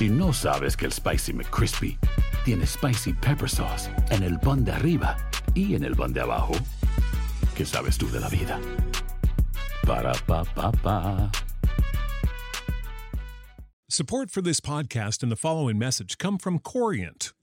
Si no sabes que el Spicy McCrispy tiene Spicy Pepper Sauce en el pan de arriba y en el pan de abajo, ¿qué sabes tú de la vida? Para, pa, pa, pa. Support for this podcast and the following message come from Corient.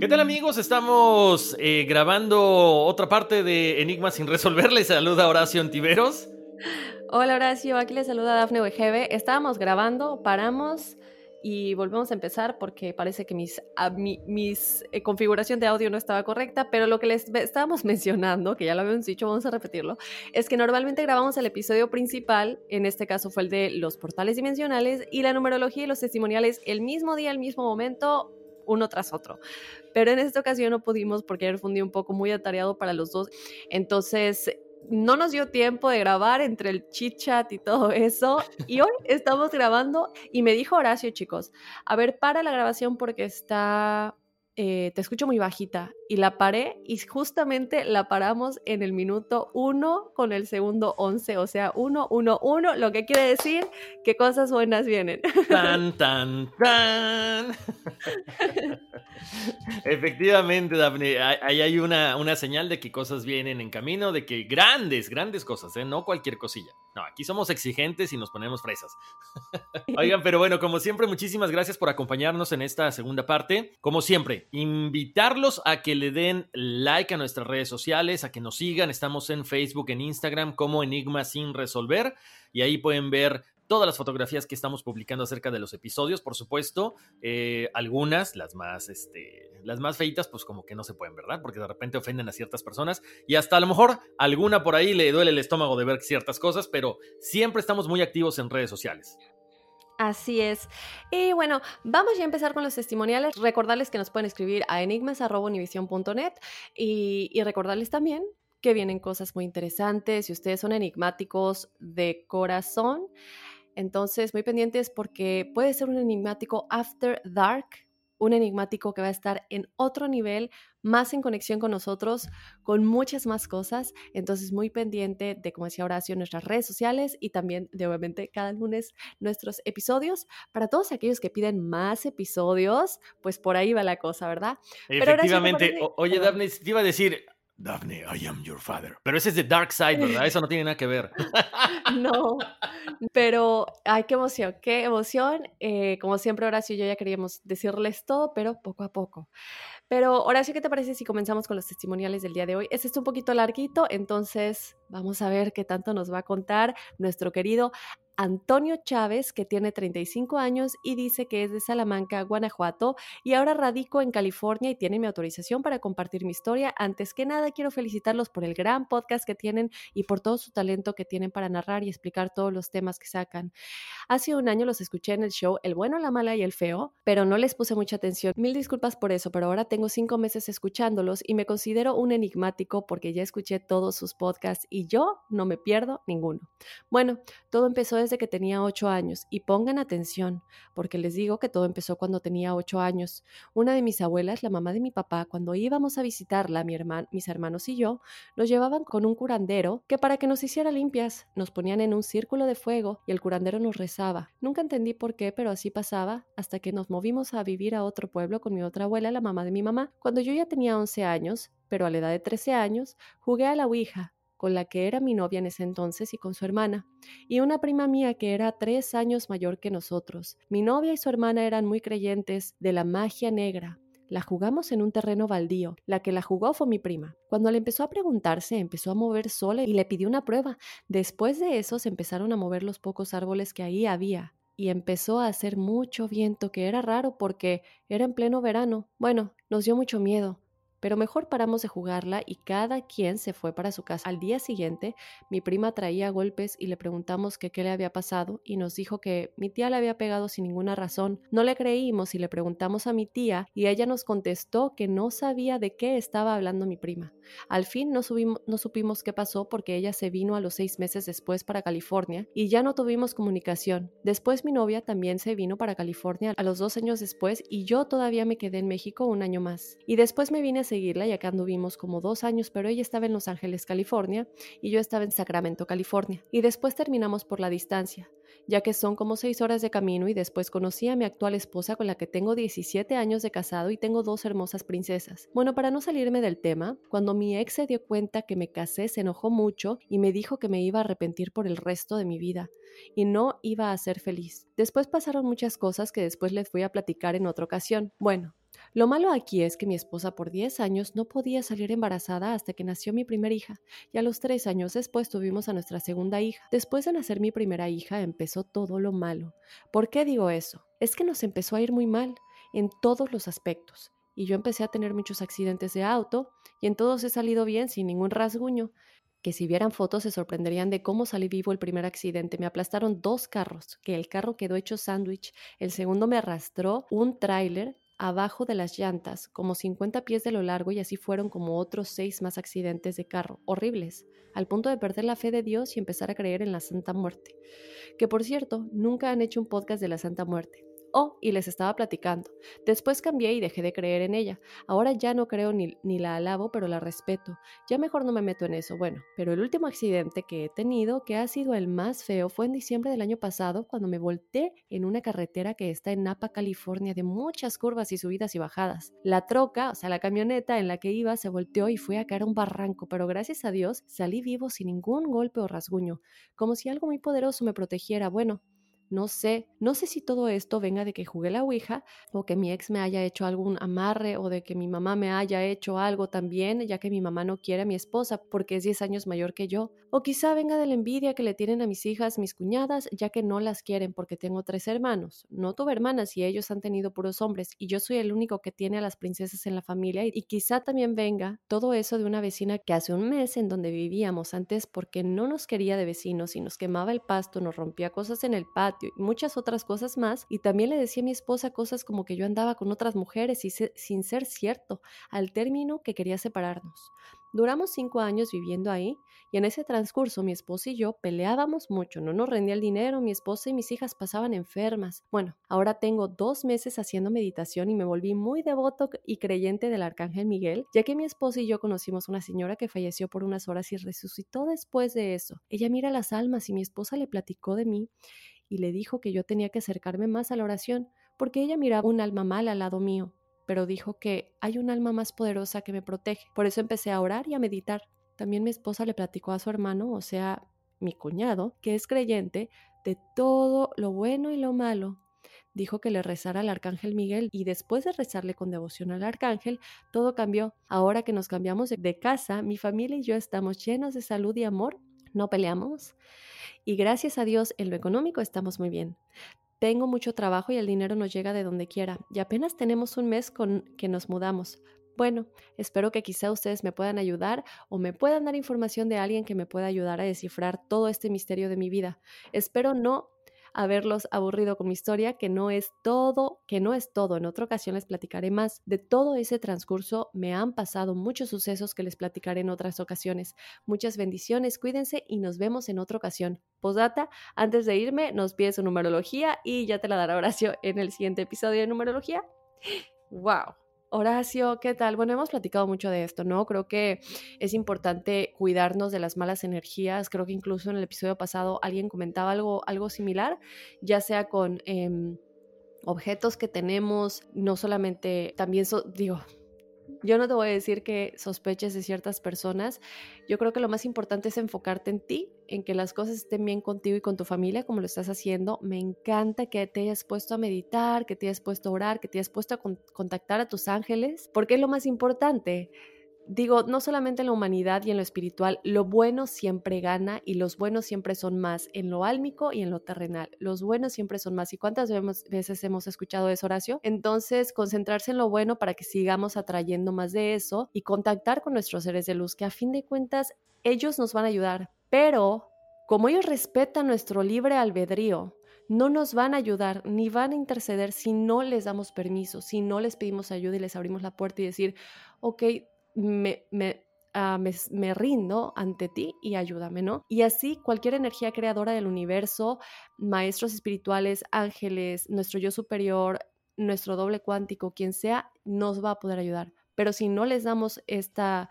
¿Qué tal amigos? Estamos eh, grabando otra parte de Enigmas sin resolver. Les saluda Horacio Antiveros. Hola Horacio, aquí les saluda Dafne Wegebe. Estábamos grabando, paramos y volvemos a empezar porque parece que mis, a, mi mis eh, configuración de audio no estaba correcta, pero lo que les estábamos mencionando, que ya lo habíamos dicho, vamos a repetirlo, es que normalmente grabamos el episodio principal, en este caso fue el de los portales dimensionales y la numerología y los testimoniales el mismo día, el mismo momento, uno tras otro. Pero en esta ocasión no pudimos porque ayer fue un día un poco muy atareado para los dos. Entonces, no nos dio tiempo de grabar entre el chit chat y todo eso. Y hoy estamos grabando y me dijo Horacio, chicos, a ver, para la grabación porque está, eh, te escucho muy bajita. Y la paré y justamente la paramos en el minuto 1 con el segundo 11, o sea, 1, 1, 1, lo que quiere decir que cosas buenas vienen. Tan, tan, tan. Efectivamente, Daphne, ahí hay una, una señal de que cosas vienen en camino, de que grandes, grandes cosas, ¿eh? no cualquier cosilla. No, aquí somos exigentes y nos ponemos fresas. Oigan, pero bueno, como siempre, muchísimas gracias por acompañarnos en esta segunda parte. Como siempre, invitarlos a que le den like a nuestras redes sociales, a que nos sigan. Estamos en Facebook, en Instagram como Enigma sin resolver y ahí pueden ver todas las fotografías que estamos publicando acerca de los episodios, por supuesto. Eh, algunas, las más, este, las más feitas, pues como que no se pueden, ¿verdad? Porque de repente ofenden a ciertas personas y hasta a lo mejor alguna por ahí le duele el estómago de ver ciertas cosas, pero siempre estamos muy activos en redes sociales. Así es. Y bueno, vamos ya a empezar con los testimoniales. Recordarles que nos pueden escribir a enigmas.univision.net y, y recordarles también que vienen cosas muy interesantes. Si ustedes son enigmáticos de corazón, entonces muy pendientes porque puede ser un enigmático after dark, un enigmático que va a estar en otro nivel, más en conexión con nosotros, con muchas más cosas. Entonces, muy pendiente de, como decía Horacio, nuestras redes sociales y también de, obviamente, cada lunes nuestros episodios. Para todos aquellos que piden más episodios, pues por ahí va la cosa, ¿verdad? Efectivamente. Pero Oye, Daphne, te iba a decir, Daphne, I am your father. Pero ese es de Dark Side, ¿verdad? Eso no tiene nada que ver. no, pero ay, qué emoción, qué emoción. Eh, como siempre, Horacio y yo ya queríamos decirles todo, pero poco a poco. Pero Horacio, ¿qué te parece si comenzamos con los testimoniales del día de hoy? Este es un poquito larguito, entonces vamos a ver qué tanto nos va a contar nuestro querido Antonio Chávez, que tiene 35 años y dice que es de Salamanca, Guanajuato, y ahora radico en California y tiene mi autorización para compartir mi historia. Antes que nada, quiero felicitarlos por el gran podcast que tienen y por todo su talento que tienen para narrar y explicar todos los temas que sacan. Hace un año los escuché en el show El bueno, la mala y el feo, pero no les puse mucha atención. Mil disculpas por eso, pero ahora tengo cinco meses escuchándolos y me considero un enigmático porque ya escuché todos sus podcasts y yo no me pierdo ninguno. Bueno, todo empezó desde que tenía ocho años y pongan atención, porque les digo que todo empezó cuando tenía ocho años. Una de mis abuelas, la mamá de mi papá, cuando íbamos a visitarla, mi mis hermanos y yo, nos llevaban con un curandero que para que nos hiciera limpias, nos ponían en un círculo de fuego y el curandero nos rezaba. Nunca entendí por qué, pero así pasaba hasta que nos movimos a vivir a otro pueblo con mi otra abuela, la mamá de mi mamá. Cuando yo ya tenía once años, pero a la edad de trece años, jugué a la Ouija con la que era mi novia en ese entonces y con su hermana, y una prima mía que era tres años mayor que nosotros. Mi novia y su hermana eran muy creyentes de la magia negra. La jugamos en un terreno baldío. La que la jugó fue mi prima. Cuando le empezó a preguntarse, empezó a mover sola y le pidió una prueba. Después de eso se empezaron a mover los pocos árboles que ahí había y empezó a hacer mucho viento, que era raro porque era en pleno verano. Bueno, nos dio mucho miedo. Pero mejor paramos de jugarla y cada quien se fue para su casa. Al día siguiente, mi prima traía golpes y le preguntamos que qué le había pasado y nos dijo que mi tía le había pegado sin ninguna razón. No le creímos y le preguntamos a mi tía y ella nos contestó que no sabía de qué estaba hablando mi prima. Al fin no, no supimos qué pasó porque ella se vino a los seis meses después para California y ya no tuvimos comunicación. Después mi novia también se vino para California a los dos años después y yo todavía me quedé en México un año más. Y después me vine seguirla y acá anduvimos como dos años, pero ella estaba en Los Ángeles, California, y yo estaba en Sacramento, California. Y después terminamos por la distancia, ya que son como seis horas de camino y después conocí a mi actual esposa con la que tengo 17 años de casado y tengo dos hermosas princesas. Bueno, para no salirme del tema, cuando mi ex se dio cuenta que me casé, se enojó mucho y me dijo que me iba a arrepentir por el resto de mi vida y no iba a ser feliz. Después pasaron muchas cosas que después les voy a platicar en otra ocasión. Bueno, lo malo aquí es que mi esposa por 10 años no podía salir embarazada hasta que nació mi primera hija, y a los 3 años después tuvimos a nuestra segunda hija. Después de nacer mi primera hija empezó todo lo malo. ¿Por qué digo eso? Es que nos empezó a ir muy mal, en todos los aspectos, y yo empecé a tener muchos accidentes de auto, y en todos he salido bien sin ningún rasguño que si vieran fotos se sorprenderían de cómo salí vivo el primer accidente. Me aplastaron dos carros, que el carro quedó hecho sándwich, el segundo me arrastró un tráiler abajo de las llantas, como 50 pies de lo largo, y así fueron como otros seis más accidentes de carro, horribles, al punto de perder la fe de Dios y empezar a creer en la Santa Muerte. Que por cierto, nunca han hecho un podcast de la Santa Muerte. Oh, y les estaba platicando. Después cambié y dejé de creer en ella. Ahora ya no creo ni, ni, la alabo, pero la respeto. Ya mejor no me meto en eso. Bueno, pero el último accidente que he tenido, que ha sido el más feo, fue en diciembre del año pasado, cuando me volteé en una carretera que está en Napa, California, de muchas curvas y subidas y bajadas. La troca, o sea, la camioneta en la que iba, se volteó y fue a caer a un barranco, pero gracias a Dios salí vivo sin ningún golpe o rasguño, como si algo muy poderoso me protegiera. Bueno, no sé, no sé si todo esto venga de que jugué la Ouija o que mi ex me haya hecho algún amarre o de que mi mamá me haya hecho algo también, ya que mi mamá no quiere a mi esposa porque es 10 años mayor que yo. O quizá venga de la envidia que le tienen a mis hijas, mis cuñadas, ya que no las quieren porque tengo tres hermanos. No tuve hermanas y ellos han tenido puros hombres y yo soy el único que tiene a las princesas en la familia y quizá también venga todo eso de una vecina que hace un mes en donde vivíamos antes porque no nos quería de vecinos y nos quemaba el pasto, nos rompía cosas en el patio y muchas otras cosas más. Y también le decía a mi esposa cosas como que yo andaba con otras mujeres y sin ser cierto, al término que quería separarnos. Duramos cinco años viviendo ahí y en ese transcurso mi esposa y yo peleábamos mucho, no nos rendía el dinero, mi esposa y mis hijas pasaban enfermas. Bueno, ahora tengo dos meses haciendo meditación y me volví muy devoto y creyente del Arcángel Miguel, ya que mi esposa y yo conocimos una señora que falleció por unas horas y resucitó después de eso. Ella mira las almas y mi esposa le platicó de mí y le dijo que yo tenía que acercarme más a la oración, porque ella miraba un alma mala al lado mío, pero dijo que hay un alma más poderosa que me protege. Por eso empecé a orar y a meditar. También mi esposa le platicó a su hermano, o sea, mi cuñado, que es creyente, de todo lo bueno y lo malo. Dijo que le rezara al arcángel Miguel y después de rezarle con devoción al arcángel, todo cambió. Ahora que nos cambiamos de casa, mi familia y yo estamos llenos de salud y amor no peleamos y gracias a Dios en lo económico estamos muy bien. Tengo mucho trabajo y el dinero nos llega de donde quiera y apenas tenemos un mes con que nos mudamos. Bueno, espero que quizá ustedes me puedan ayudar o me puedan dar información de alguien que me pueda ayudar a descifrar todo este misterio de mi vida. Espero no haberlos aburrido con mi historia, que no es todo, que no es todo. En otra ocasión les platicaré más. De todo ese transcurso me han pasado muchos sucesos que les platicaré en otras ocasiones. Muchas bendiciones, cuídense y nos vemos en otra ocasión. Posdata, antes de irme, nos pide su numerología y ya te la dará Horacio en el siguiente episodio de numerología. ¡Wow! Horacio, ¿qué tal? Bueno, hemos platicado mucho de esto, ¿no? Creo que es importante cuidarnos de las malas energías. Creo que incluso en el episodio pasado alguien comentaba algo, algo similar, ya sea con em, objetos que tenemos, no solamente, también, digo, yo no te voy a decir que sospeches de ciertas personas. Yo creo que lo más importante es enfocarte en ti, en que las cosas estén bien contigo y con tu familia, como lo estás haciendo. Me encanta que te hayas puesto a meditar, que te hayas puesto a orar, que te hayas puesto a contactar a tus ángeles, porque es lo más importante digo, no solamente en la humanidad y en lo espiritual, lo bueno siempre gana y los buenos siempre son más en lo álmico y en lo terrenal. Los buenos siempre son más. ¿Y cuántas veces hemos escuchado eso, Horacio? Entonces, concentrarse en lo bueno para que sigamos atrayendo más de eso y contactar con nuestros seres de luz, que a fin de cuentas ellos nos van a ayudar, pero como ellos respetan nuestro libre albedrío, no nos van a ayudar ni van a interceder si no les damos permiso, si no les pedimos ayuda y les abrimos la puerta y decir, ok, Ah, me, me, rindo ante ti y ayúdame, ¿no? Y así cualquier energía creadora del universo, maestros espirituales, ángeles, nuestro yo superior, nuestro doble cuántico, quien sea, nos va a poder ayudar. Pero si no les damos esta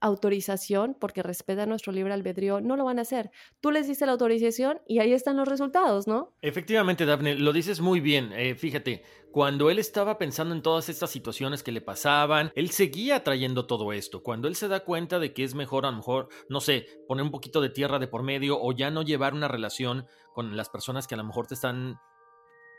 autorización porque respeta nuestro libre albedrío, no lo van a hacer. Tú les diste la autorización y ahí están los resultados, ¿no? Efectivamente, Daphne, lo dices muy bien. Eh, fíjate, cuando él estaba pensando en todas estas situaciones que le pasaban, él seguía trayendo todo esto. Cuando él se da cuenta de que es mejor, a lo mejor, no sé, poner un poquito de tierra de por medio o ya no llevar una relación con las personas que a lo mejor te están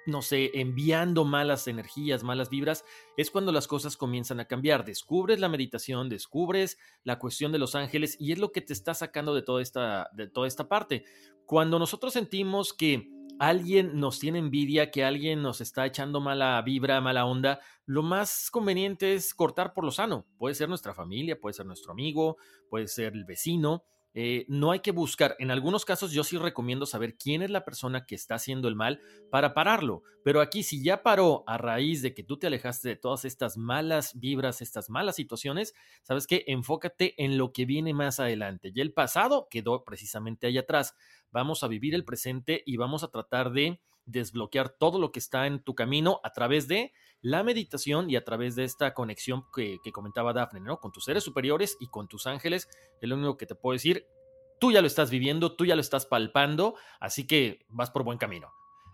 no sé, enviando malas energías, malas vibras, es cuando las cosas comienzan a cambiar. Descubres la meditación, descubres la cuestión de los ángeles y es lo que te está sacando de toda esta, de toda esta parte. Cuando nosotros sentimos que alguien nos tiene envidia, que alguien nos está echando mala vibra, mala onda, lo más conveniente es cortar por lo sano. Puede ser nuestra familia, puede ser nuestro amigo, puede ser el vecino, eh, no hay que buscar. En algunos casos yo sí recomiendo saber quién es la persona que está haciendo el mal para pararlo. Pero aquí si ya paró a raíz de que tú te alejaste de todas estas malas vibras, estas malas situaciones, sabes que enfócate en lo que viene más adelante. Y el pasado quedó precisamente ahí atrás. Vamos a vivir el presente y vamos a tratar de desbloquear todo lo que está en tu camino a través de la meditación y a través de esta conexión que, comentaba Daphne, ¿no? Con tus seres superiores y con tus ángeles, es lo único que te puedo decir. Tú ya lo estás viviendo, tú ya lo estás palpando, así que vas por buen camino.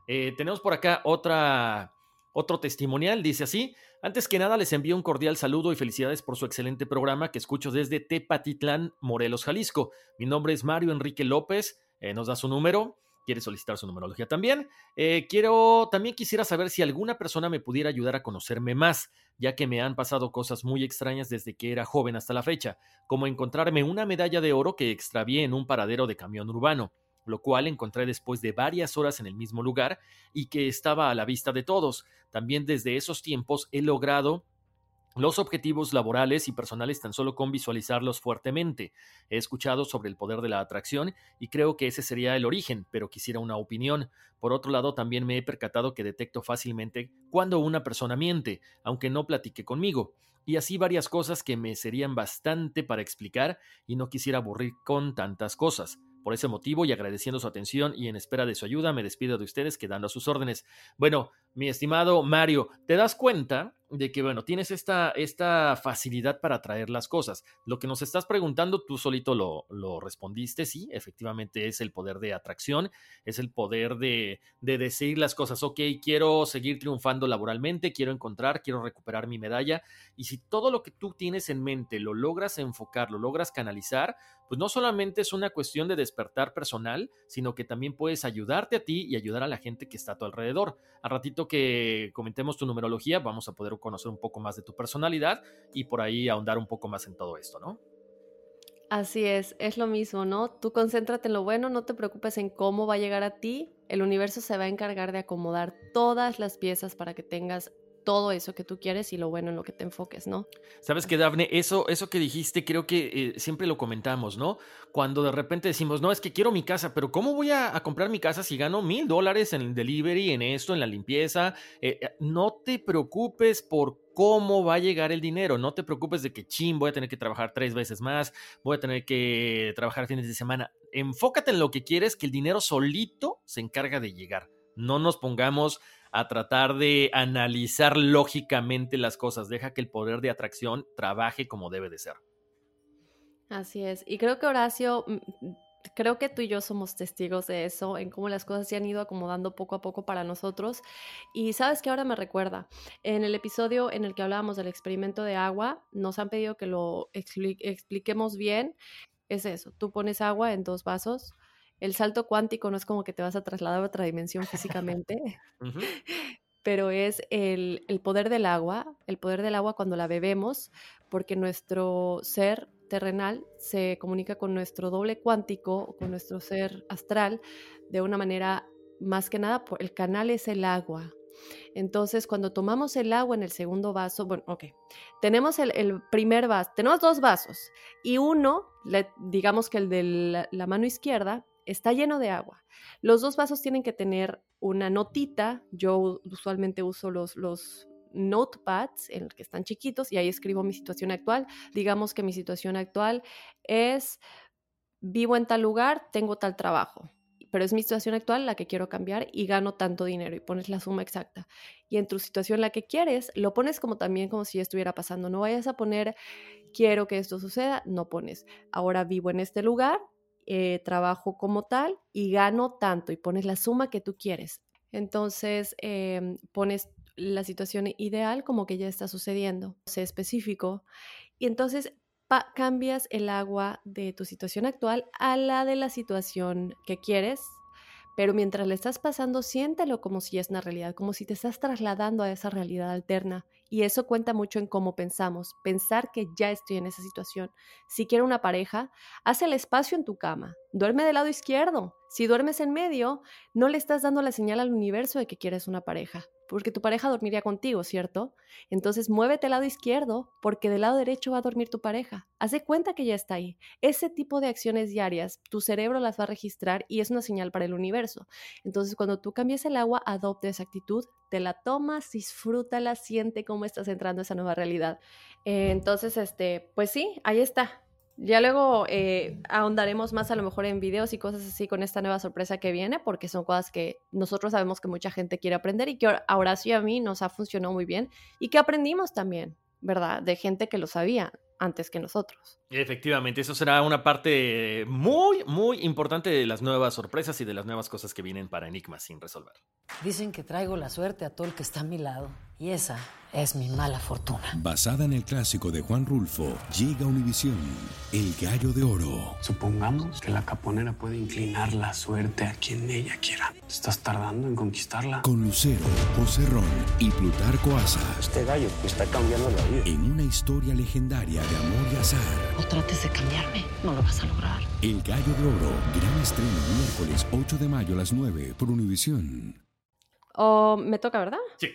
Eh, tenemos por acá otra, otro testimonial, dice así. Antes que nada, les envío un cordial saludo y felicidades por su excelente programa que escucho desde Tepatitlán, Morelos, Jalisco. Mi nombre es Mario Enrique López, eh, nos da su número quiere solicitar su numerología también. Eh, quiero, también quisiera saber si alguna persona me pudiera ayudar a conocerme más, ya que me han pasado cosas muy extrañas desde que era joven hasta la fecha, como encontrarme una medalla de oro que extravié en un paradero de camión urbano, lo cual encontré después de varias horas en el mismo lugar y que estaba a la vista de todos. También desde esos tiempos he logrado los objetivos laborales y personales tan solo con visualizarlos fuertemente. He escuchado sobre el poder de la atracción y creo que ese sería el origen, pero quisiera una opinión. Por otro lado, también me he percatado que detecto fácilmente cuando una persona miente, aunque no platique conmigo. Y así varias cosas que me serían bastante para explicar y no quisiera aburrir con tantas cosas. Por ese motivo y agradeciendo su atención y en espera de su ayuda, me despido de ustedes quedando a sus órdenes. Bueno, mi estimado Mario, ¿te das cuenta de que, bueno, tienes esta, esta facilidad para traer las cosas? Lo que nos estás preguntando, tú solito lo, lo respondiste, sí, efectivamente es el poder de atracción, es el poder de, de decir las cosas, ok, quiero seguir triunfando laboralmente, quiero encontrar, quiero recuperar mi medalla, y si todo lo que tú tienes en mente lo logras enfocar, lo logras canalizar, pues no solamente es una cuestión de despertar personal, sino que también puedes ayudarte a ti y ayudar a la gente que está a tu alrededor. A ratito que comentemos tu numerología, vamos a poder conocer un poco más de tu personalidad y por ahí ahondar un poco más en todo esto, ¿no? Así es, es lo mismo, ¿no? Tú concéntrate en lo bueno, no te preocupes en cómo va a llegar a ti. El universo se va a encargar de acomodar todas las piezas para que tengas todo eso que tú quieres y lo bueno en lo que te enfoques, ¿no? Sabes que, Dafne, eso, eso que dijiste, creo que eh, siempre lo comentamos, ¿no? Cuando de repente decimos, no, es que quiero mi casa, pero ¿cómo voy a, comprar mi casa si gano mil dólares en el delivery, en esto, en la limpieza? Eh, eh, no te preocupes por cómo va a llegar el dinero. No te preocupes de que, chin, voy a tener que trabajar tres veces más, voy a tener que trabajar fines de semana. Enfócate en lo que quieres, que el dinero solito se encarga de llegar. No nos pongamos a tratar de analizar lógicamente las cosas. Deja que el poder de atracción trabaje como debe de ser. Así es. Y creo que Horacio, mm, creo que tú y yo somos testigos de eso, en cómo las cosas se han ido acomodando poco a poco para nosotros. Y sabes que ahora me recuerda, en el episodio en el que hablábamos del experimento de agua, nos han pedido que lo expliquemos bien. Es eso, tú pones agua en dos vasos, el salto cuántico no es como que te vas a trasladar a otra dimensión físicamente, pero es el, poder del agua, el poder del agua cuando la bebemos, porque nuestro ser terrenal se comunica con nuestro doble cuántico, con nuestro ser astral, de una manera más que nada, el canal es el agua. Entonces, cuando tomamos el agua en el segundo vaso, bueno, ok, tenemos el, primer vaso, tenemos dos vasos y uno, digamos que el de la mano izquierda, está lleno de agua. Los dos vasos tienen que tener una notita. Yo usualmente uso los, los notepads en los que están chiquitos y ahí escribo mi situación actual. Digamos que mi situación actual es vivo en tal lugar, tengo tal trabajo, pero es mi situación actual la que quiero cambiar y gano tanto dinero y pones la suma exacta. Y en tu situación la que quieres, lo pones como también como si estuviera pasando. No vayas a poner quiero que esto suceda, no pones ahora vivo en este lugar, eh, trabajo como tal y gano tanto y pones la suma que tú quieres. Entonces em, pones la situación ideal como que ya está sucediendo, sé específico, y entonces cambias el agua de tu situación actual a la de la situación que quieres pero mientras le estás pasando, siéntelo como si es una realidad, como si te estás trasladando a esa realidad alterna. Y eso cuenta mucho en cómo pensamos, pensar que ya estoy en esa situación. Si quiero una pareja, haz el espacio en tu cama, duerme del lado izquierdo. Si duermes en medio, no le estás dando la señal al universo de que quieres una pareja porque tu pareja dormiría contigo, ¿cierto? Entonces muévete al lado izquierdo porque del lado derecho va a dormir tu pareja. Haz de cuenta que ya está ahí. Ese tipo de acciones diarias, tu cerebro las va a registrar y es una señal para el universo. Entonces cuando tú cambies el agua, adopte esa actitud, te la tomas, disfrútala, siente cómo estás entrando a esa nueva realidad. Eh, entonces, este, pues sí, ahí está. Ya luego eh, ahondaremos más a lo mejor en videos y cosas así con esta nueva sorpresa que viene, porque son cosas que nosotros sabemos que mucha gente quiere aprender y que a Horacio y a mí nos ha funcionado muy bien y que aprendimos también, ¿verdad? De gente que lo sabía antes que nosotros. Efectivamente, eso será una parte muy, muy importante de las nuevas sorpresas y de las nuevas cosas que vienen para Enigma sin resolver. Dicen que traigo la suerte a todo el que está a mi lado, y esa es mi mala fortuna. Basada en el clásico de Juan Rulfo, llega Univisión, El Gallo de Oro. Supongamos que la caponera puede inclinar la suerte a quien ella quiera. ¿Estás tardando en conquistarla? Con Lucero, José Ron y Plutarco Asa. Este gallo está cambiando la vida. En una historia legendaria de amor y azar. No trates de cambiarme, no lo vas a lograr. El Gallo de Oro, gran estreno miércoles 8 de mayo a las 9 por Univisión. Oh, me toca, ¿verdad? Sí.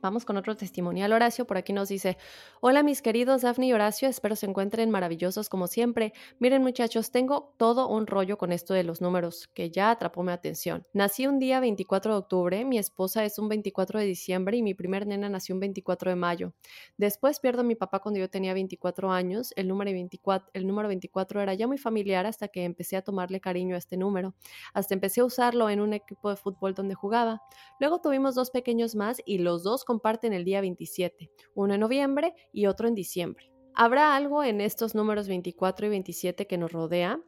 Vamos con otro testimonial. Horacio por aquí nos dice, hola mis queridos Daphne y Horacio, espero se encuentren maravillosos como siempre. Miren muchachos, tengo todo un rollo con esto de los números que ya atrapó mi atención. Nací un día 24 de octubre, mi esposa es un 24 de diciembre y mi primer nena nació un 24 de mayo. Después pierdo a mi papá cuando yo tenía 24 años, el número 24, el número 24 era ya muy familiar hasta que empecé a tomarle cariño a este número. Hasta empecé a usarlo en un equipo de fútbol donde jugaba. Luego tuvimos dos pequeños más y los dos comparten el día 27, uno en noviembre y otro en diciembre. ¿Habrá algo en estos números 24 y 27 que nos rodea?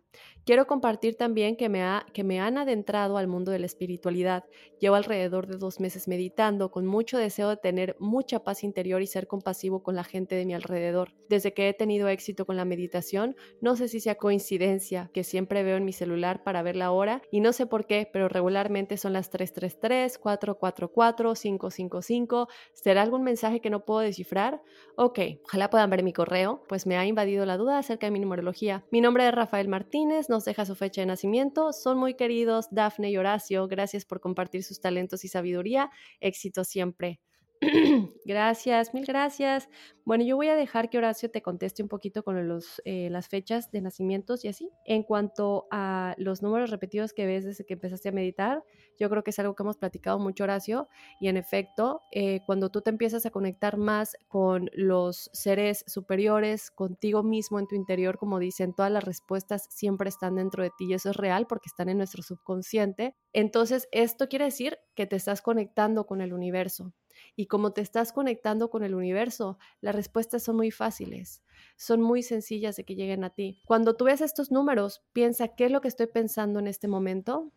Quiero compartir también que me, ha, que me han adentrado al mundo de la espiritualidad. Llevo alrededor de dos meses meditando, con mucho deseo de tener mucha paz interior y ser compasivo con la gente de mi alrededor. Desde que he tenido éxito con la meditación, no sé si sea coincidencia que siempre veo en mi celular para ver la hora y no sé por qué, pero regularmente son las 333, 444, 555. ¿Será algún mensaje que no puedo descifrar? Ok, ojalá puedan ver mi correo, pues me ha invadido la duda acerca de mi numerología. Mi nombre es Rafael Martínez nos deja su fecha de nacimiento. Son muy queridos Dafne y Horacio. Gracias por compartir sus talentos y sabiduría. Éxito siempre. gracias, mil gracias. Bueno, yo voy a dejar que Horacio te conteste un poquito con los, eh, las fechas de nacimientos y así. En cuanto a los números repetidos que ves desde que empezaste a meditar, yo creo que es algo que hemos platicado mucho, Horacio. Y en efecto, eh, cuando tú te empiezas a conectar más con los seres superiores, contigo mismo en tu interior, como dicen, todas las respuestas siempre están dentro de ti y eso es real porque están en nuestro subconsciente. Entonces, esto quiere decir que te estás conectando con el universo y como te estás conectando con el universo, las respuestas son muy fáciles, son muy sencillas de que lleguen a ti. Cuando tú ves estos números, piensa qué es lo que estoy pensando en este momento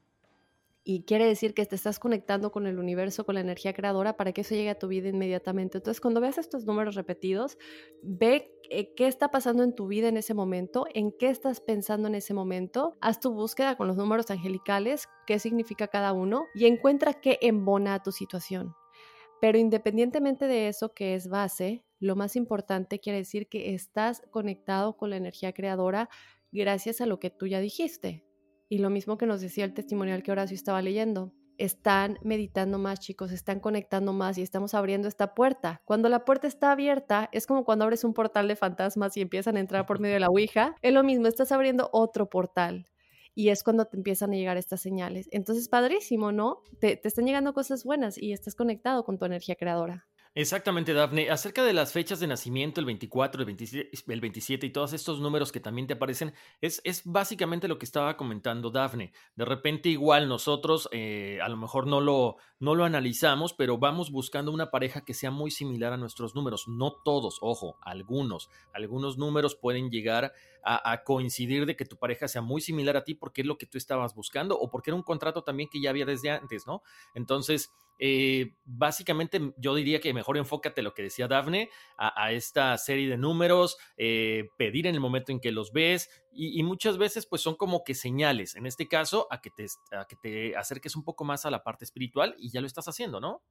y quiere decir que te estás conectando con el universo, con la energía creadora para que eso llegue a tu vida inmediatamente. Entonces, cuando veas estos números repetidos, ve eh, qué está pasando en tu vida en ese momento, en qué estás pensando en ese momento, haz tu búsqueda con los números angelicales, qué significa cada uno y encuentra qué embona a tu situación. Pero independientemente de eso que es base, lo más importante quiere decir que estás conectado con la energía creadora gracias a lo que tú ya dijiste. Y lo mismo que nos decía el testimonial que Horacio estaba leyendo. Están meditando más, chicos, están conectando más y estamos abriendo esta puerta. Cuando la puerta está abierta, es como cuando abres un portal de fantasmas y empiezan a entrar por medio de la Ouija. Es lo mismo, estás abriendo otro portal y es cuando te empiezan a llegar estas señales. Entonces, padrísimo, ¿no? Te, te están llegando cosas buenas y estás conectado con tu energía creadora. Exactamente, Dafne. Acerca de las fechas de nacimiento, el 24, el 27, y todos estos números que también te aparecen, es, es, básicamente lo que estaba comentando Dafne. De repente igual nosotros eh, a lo mejor no lo, no lo analizamos, pero vamos buscando una pareja que sea muy similar a nuestros números. No todos, ojo, algunos. Algunos números pueden llegar a coincidir de que tu pareja sea muy similar a ti porque es lo que tú estabas buscando o porque era un contrato también que ya había desde antes, ¿no? Entonces, eh, básicamente yo diría que mejor enfócate lo que decía Dafne a, esta serie de números, eh, pedir en el momento en que los ves y, muchas veces pues son como que señales, en este caso a que, te, a que te acerques un poco más a la parte espiritual y ya lo estás haciendo, ¿no?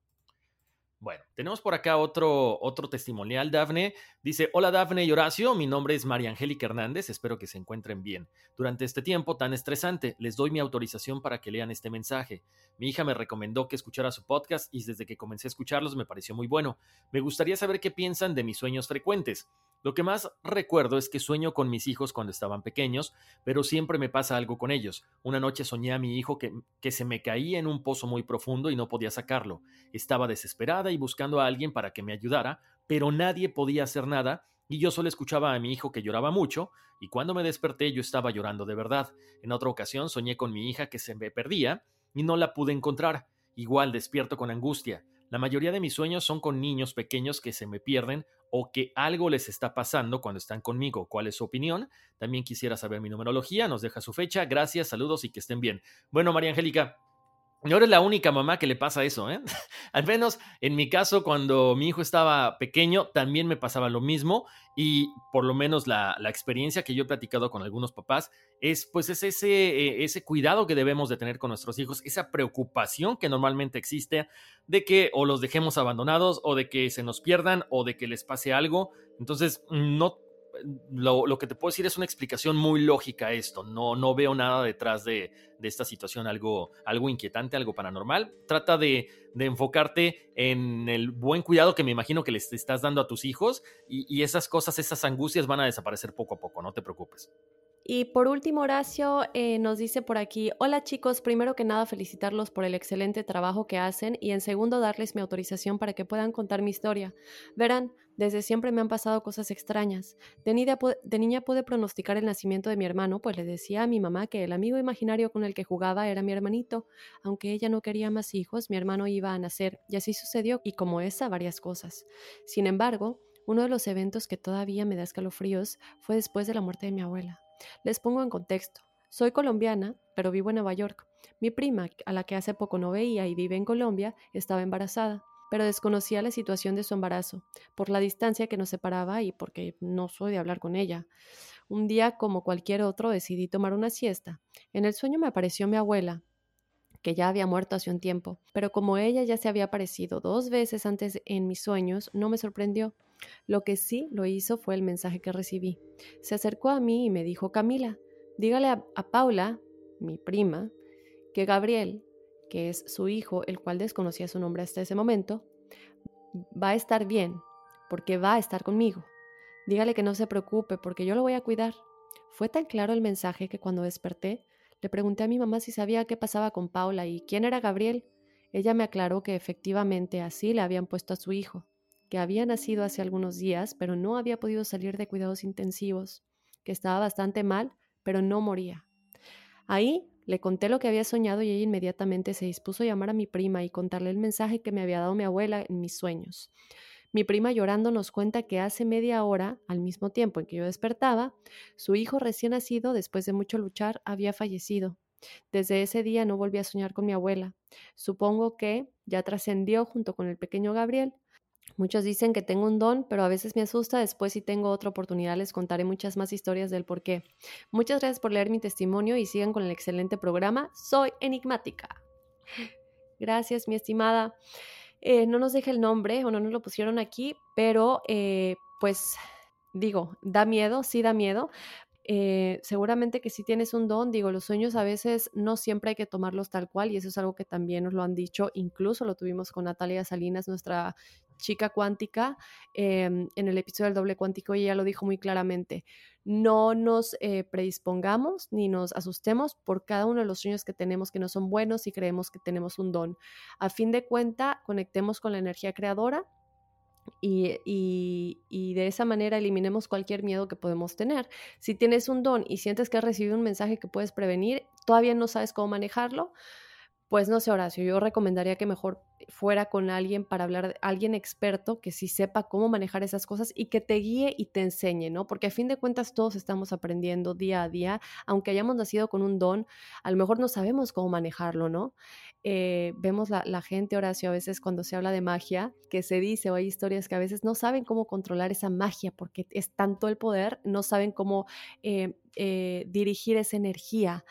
Bueno, tenemos por acá otro, otro testimonial, Dafne. Dice, hola Dafne y Horacio, mi nombre es María Angélica Hernández, espero que se encuentren bien. Durante este tiempo tan estresante, les doy mi autorización para que lean este mensaje. Mi hija me recomendó que escuchara su podcast y desde que comencé a escucharlos me pareció muy bueno. Me gustaría saber qué piensan de mis sueños frecuentes. Lo que más recuerdo es que sueño con mis hijos cuando estaban pequeños, pero siempre me pasa algo con ellos. Una noche soñé a mi hijo que, que, se me caía en un pozo muy profundo y no podía sacarlo. Estaba desesperada buscando a alguien para que me ayudara, pero nadie podía hacer nada y yo solo escuchaba a mi hijo que lloraba mucho, y cuando me desperté yo estaba llorando de verdad. En otra ocasión soñé con mi hija que se me perdía y no la pude encontrar. Igual despierto con angustia. La mayoría de mis sueños son con niños pequeños que se me pierden o que algo les está pasando cuando están conmigo. ¿Cuál es su opinión? También quisiera saber mi numerología, nos deja su fecha. Gracias, saludos y que estén bien. Bueno, María Angélica, no eres la única mamá que le pasa eso, ¿eh? Al menos en mi caso, cuando mi hijo estaba pequeño, también me pasaba lo mismo y por lo menos la, experiencia que yo he platicado con algunos papás es pues es ese, ese cuidado que debemos de tener con nuestros hijos, esa preocupación que normalmente existe de que o los dejemos abandonados o de que se nos pierdan o de que les pase algo. Entonces, no lo, que te puedo decir es una explicación muy lógica a esto. No, no veo nada detrás de, esta situación, algo, algo inquietante, algo paranormal. Trata de, enfocarte en el buen cuidado que me imagino que les estás dando a tus hijos y, y esas cosas, esas angustias van a desaparecer poco a poco, no te preocupes. Y por último, Horacio eh, nos dice por aquí, hola chicos, primero que nada felicitarlos por el excelente trabajo que hacen y en segundo darles mi autorización para que puedan contar mi historia. Verán, desde siempre me han pasado cosas extrañas. De niña, de niña pude pronosticar el nacimiento de mi hermano, pues le decía a mi mamá que el amigo imaginario con el que jugaba era mi hermanito. Aunque ella no quería más hijos, mi hermano iba a nacer, y así sucedió, y como esa, varias cosas. Sin embargo, uno de los eventos que todavía me da escalofríos fue después de la muerte de mi abuela. Les pongo en contexto. Soy colombiana, pero vivo en Nueva York. Mi prima, a la que hace poco no veía y vive en Colombia, estaba embarazada, pero desconocía la situación de su embarazo, por la distancia que nos separaba y porque no soy de hablar con ella. Un día, como cualquier otro, decidí tomar una siesta. En el sueño me apareció mi abuela, que ya había muerto hace un tiempo, pero como ella ya se había aparecido dos veces antes en mis sueños, no me sorprendió. Lo que sí lo hizo fue el mensaje que recibí. Se acercó a mí y me dijo, Camila, dígale a, a Paula, mi prima, que Gabriel, que es su hijo, el cual desconocía su nombre hasta ese momento, va a estar bien, porque va a estar conmigo. Dígale que no se preocupe, porque yo lo voy a cuidar. Fue tan claro el mensaje que cuando desperté le pregunté a mi mamá si sabía qué pasaba con Paula y quién era Gabriel. Ella me aclaró que efectivamente así le habían puesto a su hijo, que había nacido hace algunos días, pero no había podido salir de cuidados intensivos, que estaba bastante mal, pero no moría. Ahí le conté lo que había soñado y ella inmediatamente se dispuso a llamar a mi prima y contarle el mensaje que me había dado mi abuela en mis sueños. Mi prima llorando nos cuenta que hace media hora, al mismo tiempo en que yo despertaba, su hijo recién nacido, después de mucho luchar, había fallecido. Desde ese día no volví a soñar con mi abuela. Supongo que ya trascendió junto con el pequeño Gabriel. Muchos dicen que tengo un don, pero a veces me asusta. Después, si tengo otra oportunidad, les contaré muchas más historias del por qué. Muchas gracias por leer mi testimonio y sigan con el excelente programa. Soy enigmática. Gracias, mi estimada. Eh, no nos deja el nombre o no nos lo pusieron aquí, pero eh, pues digo, da miedo, sí da miedo. Eh, seguramente que si tienes un don, digo, los sueños a veces no siempre hay que tomarlos tal cual y eso es algo que también nos lo han dicho, incluso lo tuvimos con Natalia Salinas, nuestra chica cuántica, em, en el episodio del doble cuántico, y ella lo dijo muy claramente, no nos eh, predispongamos ni nos asustemos por cada uno de los sueños que tenemos que no son buenos y creemos que tenemos un don. A fin de cuenta, conectemos con la energía creadora y, y, de esa manera eliminemos cualquier miedo que podemos tener. Si tienes un don y sientes que has recibido un mensaje que puedes prevenir, todavía no sabes cómo manejarlo, pues no sé, Horacio, yo recomendaría que mejor fuera con alguien para hablar, alguien experto que sí sepa cómo manejar esas cosas y que te guíe y te enseñe, ¿no? Porque a fin de cuentas todos estamos aprendiendo día a día, aunque hayamos nacido con un don, a lo mejor no sabemos cómo manejarlo, ¿no? Eh, vemos la, gente, Horacio, a veces cuando se habla de magia, que se dice o hay historias que a veces no saben cómo controlar esa magia porque es tanto el poder, no saben cómo eh, eh, dirigir esa energía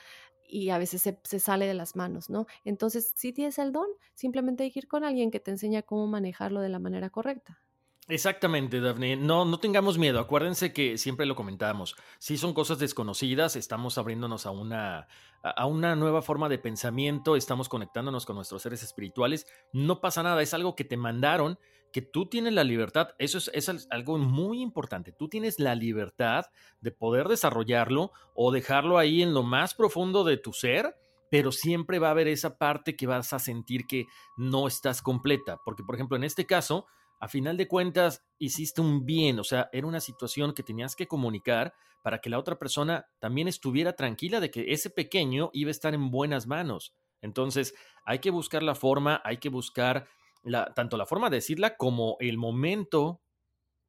y a veces se, sale de las manos, ¿no? Entonces, si tienes el don, simplemente hay que ir con alguien que te enseña cómo manejarlo de la manera correcta. Exactamente, Daphne. No, no tengamos miedo. Acuérdense que siempre lo comentamos. Si son cosas desconocidas, estamos abriéndonos a una, a una nueva forma de pensamiento, estamos conectándonos con nuestros seres espirituales. No pasa nada, es algo que te mandaron que tú tienes la libertad, eso es, algo muy importante, tú tienes la libertad de poder desarrollarlo o dejarlo ahí en lo más profundo de tu ser, pero siempre va a haber esa parte que vas a sentir que no estás completa, porque por ejemplo en este caso, a final de cuentas, hiciste un bien, o sea, era una situación que tenías que comunicar para que la otra persona también estuviera tranquila de que ese pequeño iba a estar en buenas manos. Entonces, hay que buscar la forma, hay que buscar tanto la forma de decirla como el momento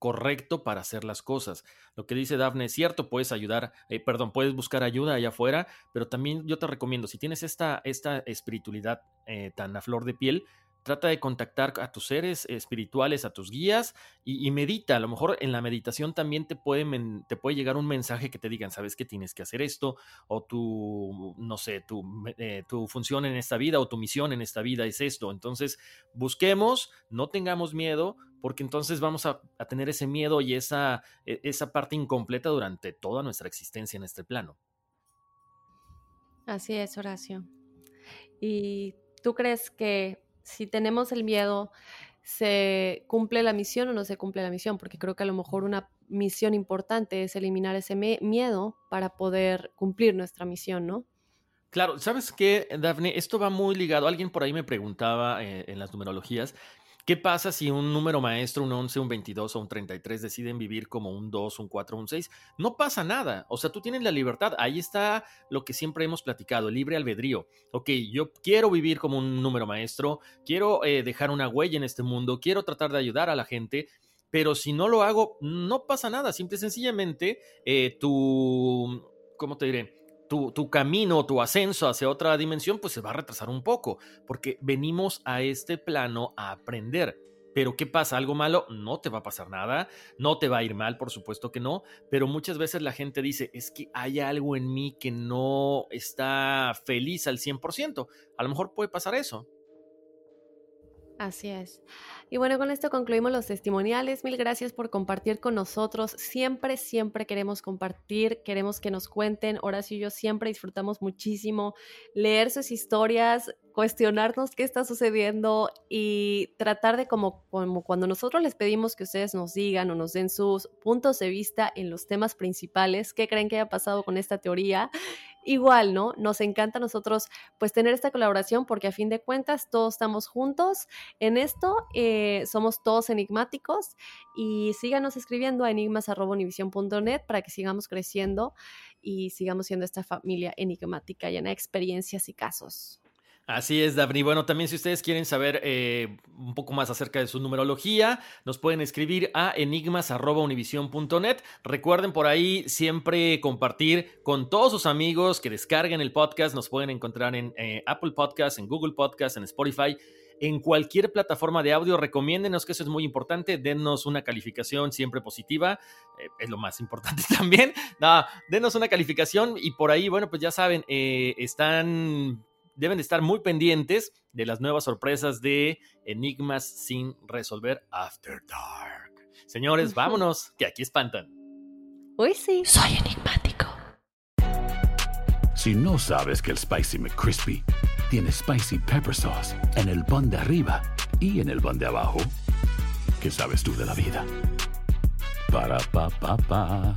correcto para hacer las cosas. Lo que dice Dafne es cierto, puedes ayudar, eh, perdón, puedes buscar ayuda allá afuera, pero también yo te recomiendo, si tienes esta, esta espiritualidad eh, tan a flor de piel, Trata de contactar a tus seres espirituales, a tus guías y, medita. A lo mejor en la meditación también te puede, te puede llegar un mensaje que te digan, sabes que tienes que hacer esto o tu, no sé, tu, eh, tu función en esta vida o tu misión en esta vida es esto. Entonces, busquemos, no tengamos miedo, porque entonces vamos a, a, tener ese miedo y esa, e, esa parte incompleta durante toda nuestra existencia en este plano. Así es, Horacio. ¿Y tú crees que si tenemos el miedo, ¿se cumple la misión o no se cumple la misión? Porque creo que a lo mejor una misión importante es eliminar ese miedo para poder cumplir nuestra misión, ¿no? Claro, ¿sabes qué, Daphne? Esto va muy ligado. Alguien por ahí me preguntaba eh, en las numerologías ¿Qué pasa si un número maestro, un 11, un 22 o un 33 deciden vivir como un 2, un 4, un 6? No pasa nada. O sea, tú tienes la libertad. Ahí está lo que siempre hemos platicado, el libre albedrío. Ok, yo quiero vivir como un número maestro, quiero eh, dejar una huella en este mundo, quiero tratar de ayudar a la gente, pero si no lo hago, no pasa nada. Simple y sencillamente, eh, tu, ¿cómo te diré? Tu, tu, camino, tu ascenso hacia otra dimensión, pues se va a retrasar un poco, porque venimos a este plano a aprender. Pero ¿qué pasa? ¿Algo malo? No te va a pasar nada, no te va a ir mal, por supuesto que no, pero muchas veces la gente dice, es que hay algo en mí que no está feliz al 100%. A lo mejor puede pasar eso. Así es. Y bueno, con esto concluimos los testimoniales. Mil gracias por compartir con nosotros. Siempre, siempre queremos compartir, queremos que nos cuenten. Horacio y yo siempre disfrutamos muchísimo leer sus historias, cuestionarnos qué está sucediendo y tratar de como, como cuando nosotros les pedimos que ustedes nos digan o nos den sus puntos de vista en los temas principales, qué creen que haya pasado con esta teoría. Igual, ¿no? Nos encanta a nosotros pues tener esta colaboración porque a fin de cuentas todos estamos juntos en esto, eh, somos todos enigmáticos y síganos escribiendo a enigmas.univision.net para que sigamos creciendo y sigamos siendo esta familia enigmática llena de experiencias y casos. Así es, Daphne. Bueno, también si ustedes quieren saber eh, un poco más acerca de su numerología, nos pueden escribir a enigmas.univision.net. Recuerden por ahí siempre compartir con todos sus amigos que descarguen el podcast. Nos pueden encontrar en eh, Apple Podcast, en Google Podcast, en Spotify. En cualquier plataforma de audio, recomiéndenos que eso es muy importante. Denos una calificación siempre positiva. Eh, es lo más importante también. No, denos una calificación y por ahí, bueno, pues ya saben, están deben estar muy pendientes de las nuevas sorpresas de Enigmas sin resolver After Dark. Señores, vámonos, que aquí espantan. Uy, sí. Soy enigmático. Si no sabes que el Spicy McCrispy tiene Spicy Pepper Sauce en el pan de arriba y en el pan de abajo, ¿qué sabes tú de la vida? Para, pa, pa, pa.